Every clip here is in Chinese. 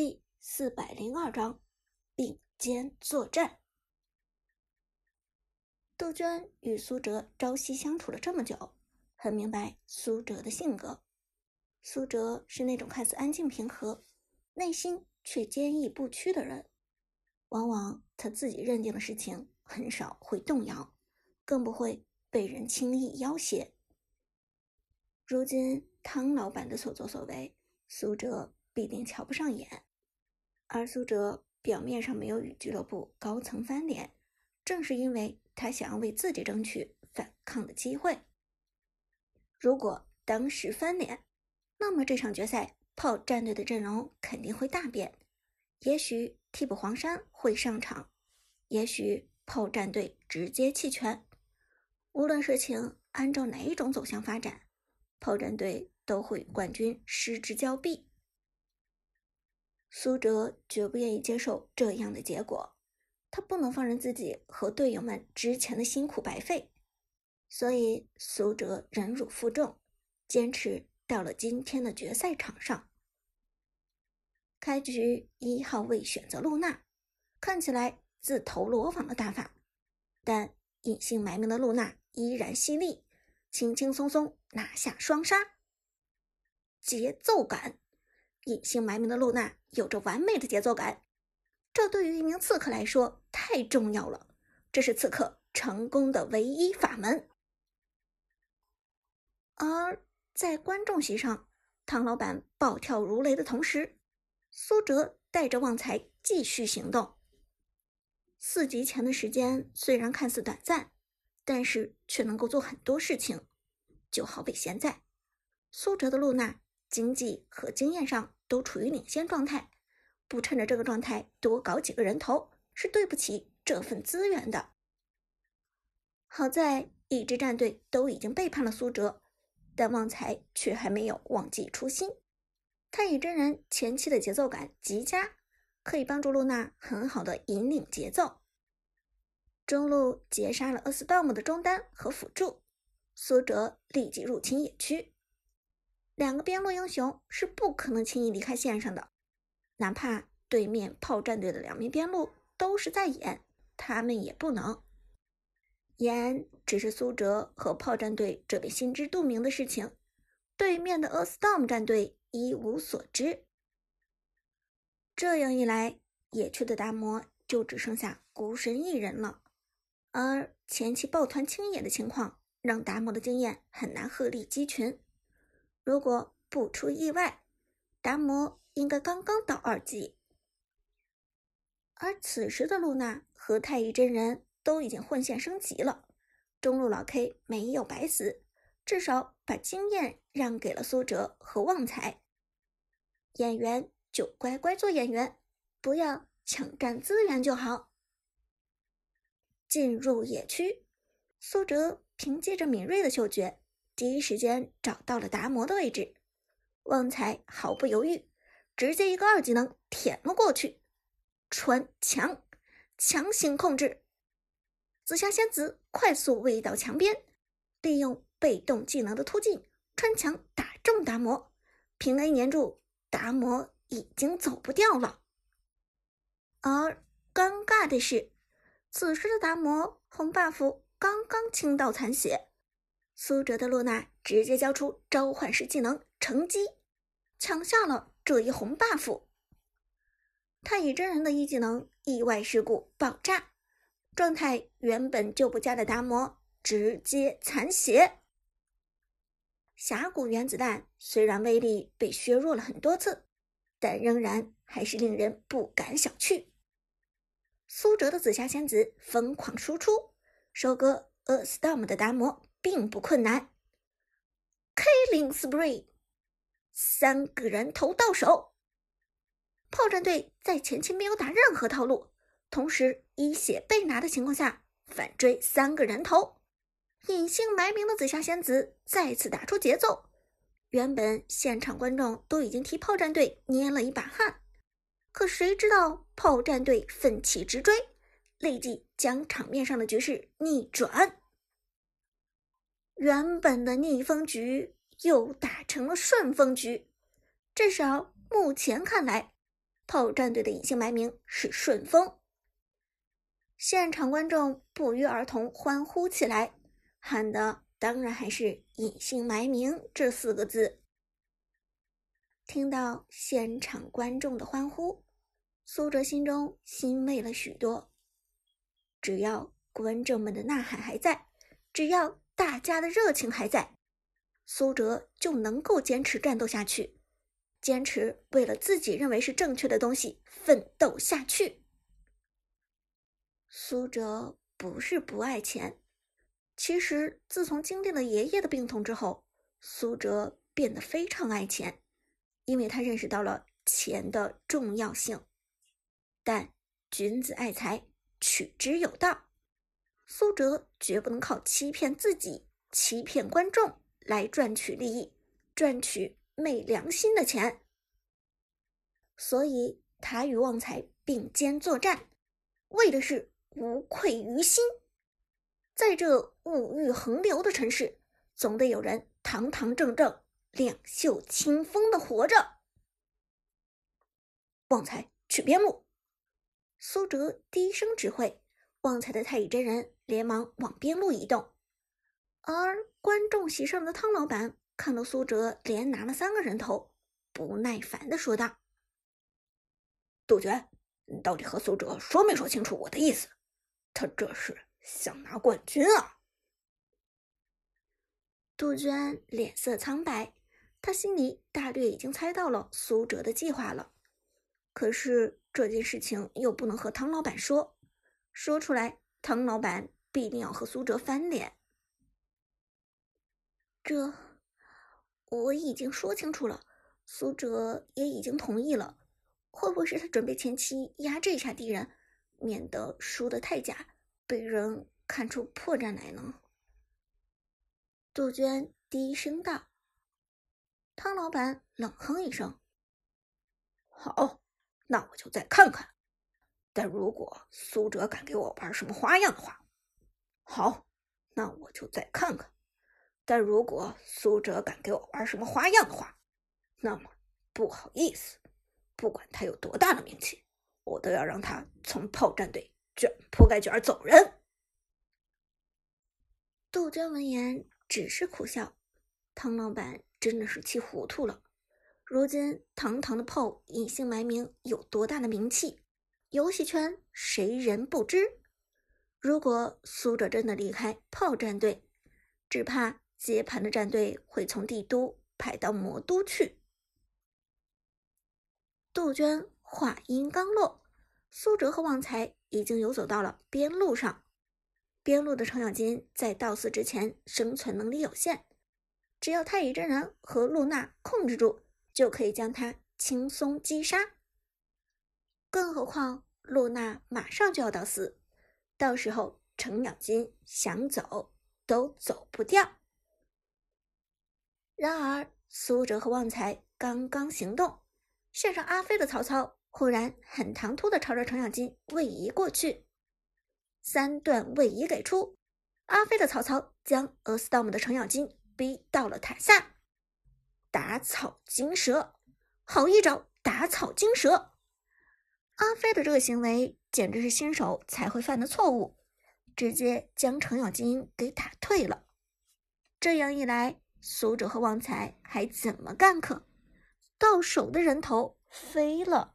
第四百零二章并肩作战。杜鹃与苏哲朝夕相处了这么久，很明白苏哲的性格。苏哲是那种看似安静平和，内心却坚毅不屈的人。往往他自己认定的事情，很少会动摇，更不会被人轻易要挟。如今汤老板的所作所为，苏哲。必定瞧不上眼，而苏哲表面上没有与俱乐部高层翻脸，正是因为他想要为自己争取反抗的机会。如果当时翻脸，那么这场决赛炮战队的阵容肯定会大变，也许替补黄山会上场，也许炮战队直接弃权。无论事情按照哪一种走向发展，炮战队都会与冠军失之交臂。苏哲绝不愿意接受这样的结果，他不能放任自己和队友们之前的辛苦白费，所以苏哲忍辱负重，坚持到了今天的决赛场上。开局一号位选择露娜，看起来自投罗网的打法，但隐姓埋名的露娜依然犀利，轻轻松松拿下双杀，节奏感。隐姓埋名的露娜有着完美的节奏感，这对于一名刺客来说太重要了。这是刺客成功的唯一法门。而在观众席上，汤老板暴跳如雷的同时，苏哲带着旺财继续行动。四级前的时间虽然看似短暂，但是却能够做很多事情。就好比现在，苏哲的露娜经济和经验上。都处于领先状态，不趁着这个状态多搞几个人头，是对不起这份资源的。好在一支战队都已经背叛了苏哲，但旺财却还没有忘记初心。太乙真人前期的节奏感极佳，可以帮助露娜很好的引领节奏。中路截杀了厄斯道姆的中单和辅助，苏哲立即入侵野区。两个边路英雄是不可能轻易离开线上的，哪怕对面炮战队的两名边路都是在演，他们也不能演。只是苏哲和炮战队这边心知肚明的事情，对面的 A Storm 战队一无所知。这样一来，野区的达摩就只剩下孤身一人了。而前期抱团清野的情况，让达摩的经验很难鹤立鸡群。如果不出意外，达摩应该刚刚到二级。而此时的露娜和太乙真人都已经混线升级了，中路老 K 没有白死，至少把经验让给了苏哲和旺财。演员就乖乖做演员，不要抢占资源就好。进入野区，苏哲凭借着敏锐的嗅觉。第一时间找到了达摩的位置，旺财毫不犹豫，直接一个二技能舔了过去，穿墙，强行控制。紫霞仙子快速位移到墙边，利用被动技能的突进穿墙打中达摩，平 A 粘住达摩，已经走不掉了。而尴尬的是，此时的达摩红 buff 刚刚清到残血。苏哲的露娜直接交出召唤师技能乘机，抢下了这一红 buff。太乙真人的一技能意外事故爆炸，状态原本就不佳的达摩直接残血。峡谷原子弹虽然威力被削弱了很多次，但仍然还是令人不敢小觑。苏哲的紫霞仙子疯狂输出，收割 A Storm 的达摩。并不困难，Killing Spree，三个人头到手。炮战队在前期没有打任何套路，同时一血被拿的情况下反追三个人头，隐姓埋名的紫霞仙子再次打出节奏。原本现场观众都已经替炮战队捏了一把汗，可谁知道炮战队奋起直追，立即将场面上的局势逆转。原本的逆风局又打成了顺风局，至少目前看来，炮战队的隐姓埋名是顺风。现场观众不约而同欢呼起来，喊的当然还是“隐姓埋名”这四个字。听到现场观众的欢呼，苏哲心中欣慰了许多。只要观众们的呐喊还在，只要大家的热情还在，苏哲就能够坚持战斗下去，坚持为了自己认为是正确的东西奋斗下去。苏哲不是不爱钱，其实自从经历了爷爷的病痛之后，苏哲变得非常爱钱，因为他认识到了钱的重要性。但君子爱财，取之有道，苏哲绝不能靠欺骗自己、欺骗观众来赚取利益、赚取昧良心的钱。所以，他与旺财并肩作战，为的是。无愧于心，在这物欲横流的城市，总得有人堂堂正正、两袖清风的活着。旺财去边路，苏哲低声指挥，旺财的太乙真人连忙往边路移动。而观众席上的汤老板看到苏哲连拿了三个人头，不耐烦的说道：“杜鹃，你到底和苏哲说没说清楚我的意思？”他这是想拿冠军啊！杜鹃脸色苍白，他心里大略已经猜到了苏哲的计划了。可是这件事情又不能和汤老板说，说出来汤老板必定要和苏哲翻脸。这我已经说清楚了，苏哲也已经同意了。会不会是他准备前期压制一下敌人？免得输得太假，被人看出破绽来呢。杜鹃低声道。汤老板冷哼一声：“好，那我就再看看。但如果苏哲敢给我玩什么花样的话，好，那我就再看看。但如果苏哲敢给我玩什么花样的话，那么不好意思，不管他有多大的名气。”我都要让他从炮战队卷铺盖卷走人。杜鹃闻言只是苦笑，汤老板真的是气糊涂了。如今堂堂的炮隐姓埋名有多大的名气，游戏圈谁人不知？如果苏哲真的离开炮战队，只怕接盘的战队会从帝都派到魔都去。杜鹃。话音刚落，苏哲和旺财已经游走到了边路上。边路的程咬金在到死之前生存能力有限，只要太乙真人和露娜控制住，就可以将他轻松击杀。更何况露娜马上就要到死，到时候程咬金想走都走不掉。然而苏哲和旺财刚刚行动，献上阿飞的曹操。忽然很唐突的朝着程咬金位移过去，三段位移给出，阿飞的曹操将俄斯道姆的程咬金逼到了塔下，打草惊蛇，好一招打草惊蛇！阿飞的这个行为简直是新手才会犯的错误，直接将程咬金给打退了。这样一来，苏哲和旺财还怎么干可？到手的人头飞了。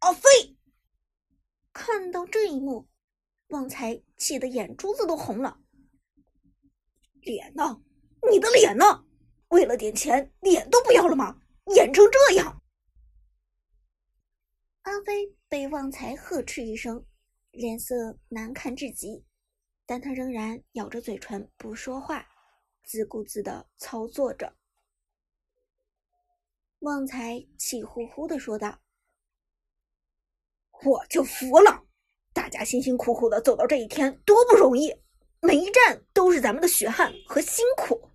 阿飞看到这一幕，旺财气得眼珠子都红了。脸呢？你的脸呢？为了点钱，脸都不要了吗？演成这样！阿飞被旺财呵斥一声，脸色难看至极，但他仍然咬着嘴唇不说话，自顾自的操作着。旺财气呼呼的说道。我就服了，大家辛辛苦苦的走到这一天多不容易，每一站都是咱们的血汗和辛苦，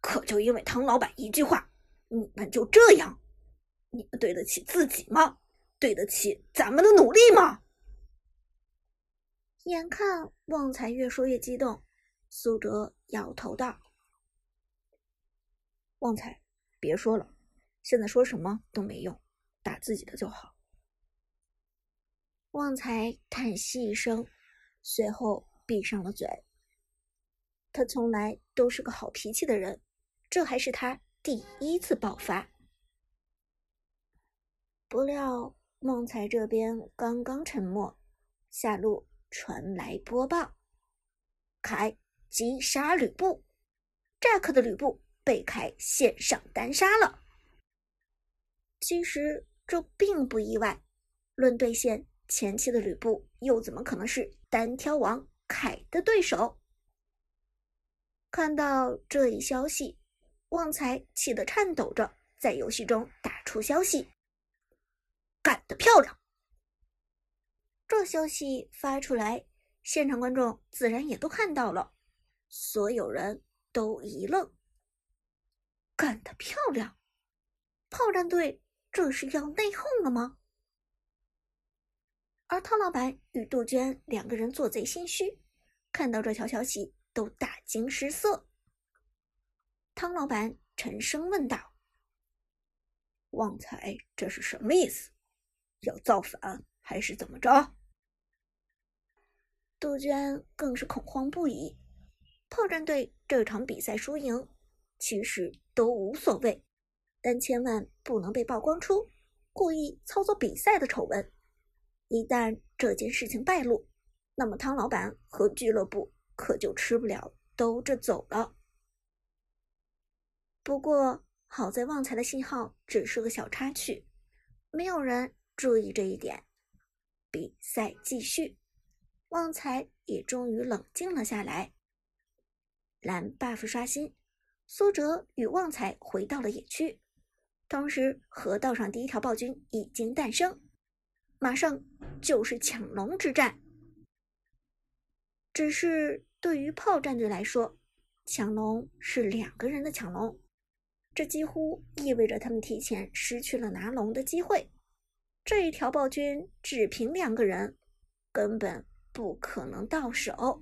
可就因为汤老板一句话，你们就这样？你们对得起自己吗？对得起咱们的努力吗？眼看旺财越说越激动，苏哲摇头道：“旺财，别说了，现在说什么都没用，打自己的就好。旺财叹息一声，随后闭上了嘴。他从来都是个好脾气的人，这还是他第一次爆发。不料旺财这边刚刚沉默，下路传来播报：凯击杀吕布，Jack 的吕布被凯线上单杀了。其实这并不意外，论对线，前期的吕布又怎么可能是单挑王凯的对手？看到这一消息，旺财气得颤抖着，在游戏中打出消息：“干得漂亮！”这消息发出来，现场观众自然也都看到了，所有人都一愣：“干得漂亮！炮战队这是要内讧了吗？”而汤老板与杜鹃两个人做贼心虚，看到这条消息。都大惊失色。汤老板沉声问道：“旺财，这是什么意思？要造反还是怎么着？”杜鹃更是恐慌不已。炮战队这场比赛输赢其实都无所谓，但千万不能被曝光出故意操作比赛的丑闻。一旦这件事情败露，那么汤老板和俱乐部。可就吃不了兜着走了。不过好在旺财的信号只是个小插曲，没有人注意这一点。比赛继续，旺财也终于冷静了下来。蓝 buff 刷新，苏哲与旺财回到了野区，同时河道上第一条暴君已经诞生，马上就是抢龙之战。只是对于炮战队来说，抢龙是两个人的抢龙，这几乎意味着他们提前失去了拿龙的机会。这一条暴君只凭两个人，根本不可能到手。